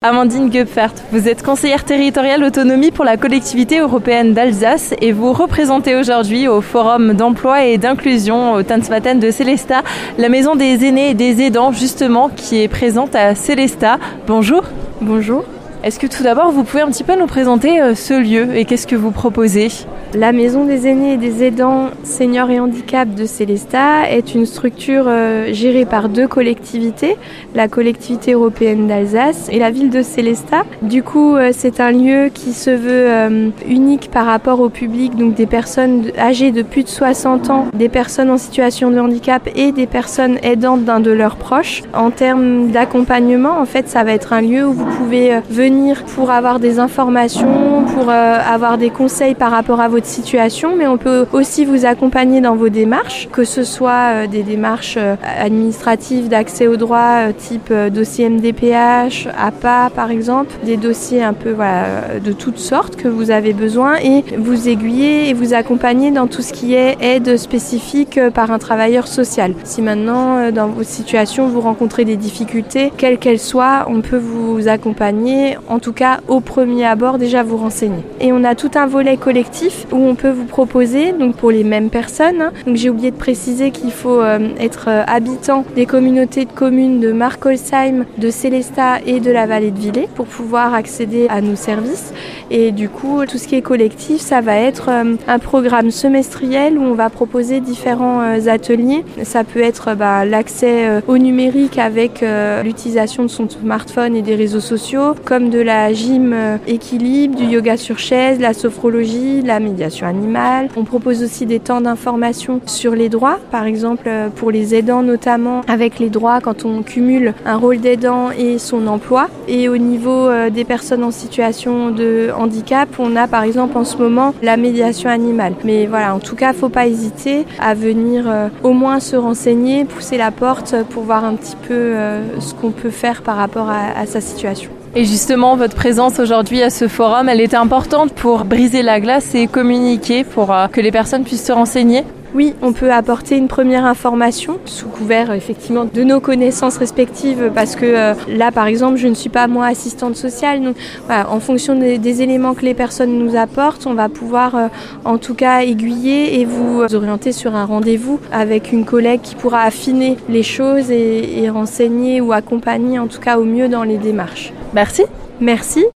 Amandine Gepfert, vous êtes conseillère territoriale autonomie pour la collectivité européenne d'Alsace et vous représentez aujourd'hui au Forum d'emploi et d'inclusion au Tanzmatten de Célestat la maison des aînés et des aidants justement qui est présente à Célestat. Bonjour. Bonjour. Est-ce que tout d'abord vous pouvez un petit peu nous présenter euh, ce lieu et qu'est-ce que vous proposez? La Maison des aînés et des aidants seniors et handicap de Célestat est une structure euh, gérée par deux collectivités, la collectivité européenne d'Alsace et la ville de Célestat. Du coup, euh, c'est un lieu qui se veut unique par rapport au public, donc des personnes âgées de plus de 60 ans, des personnes en situation de handicap et des personnes aidantes d'un de leurs proches. En termes d'accompagnement, en fait, ça va être un lieu où vous pouvez venir pour avoir des informations, pour euh, avoir des conseils par rapport à votre situation, mais on peut aussi vous accompagner dans vos démarches, que ce soit euh, des démarches euh, administratives d'accès aux droits type dossier MDPH, APA par exemple, des dossiers un peu voilà, de toutes sortes que vous avez besoin et vous aiguiller et vous accompagner dans tout ce qui est aide spécifique par un travailleur social. Si maintenant dans vos situations vous rencontrez des difficultés, quelles qu'elles soient, on peut vous accompagner en tout cas au premier abord déjà vous renseigner. Et on a tout un volet collectif où on peut vous proposer, donc pour les mêmes personnes, hein. donc j'ai oublié de préciser qu'il faut euh, être euh, habitant des communautés de communes de Markolsheim, de Célestat et de la vallée de Villers pour pouvoir accéder à nos services. Et du coup, tout ce qui est collectif, ça va être euh, un programme semestriel où on va proposer différents ateliers. Ça peut être bah, l'accès au numérique avec l'utilisation de son smartphone et des réseaux sociaux, comme de la gym euh, équilibre, du yoga sur chaise, la sophrologie, la médiation animale. On propose aussi des temps d'information sur les droits, par exemple euh, pour les aidants notamment, avec les droits quand on cumule un rôle d'aidant et son emploi. Et au niveau euh, des personnes en situation de handicap, on a par exemple en ce moment la médiation animale. Mais voilà, en tout cas, faut pas hésiter à venir au moins se renseigner, pousser la porte pour voir un petit peu ce qu'on peut faire par rapport à sa situation. Et justement, votre présence aujourd'hui à ce forum, elle était importante pour briser la glace et communiquer pour euh, que les personnes puissent se renseigner oui, on peut apporter une première information sous couvert effectivement de nos connaissances respectives parce que euh, là par exemple je ne suis pas moi assistante sociale donc voilà, en fonction des, éléments que les personnes nous apportent on va pouvoir euh, en tout cas aiguiller et vous orienter sur un rendez-vous avec une collègue qui pourra affiner les choses et renseigner ou accompagner en tout cas au mieux dans les démarches. Merci. Merci.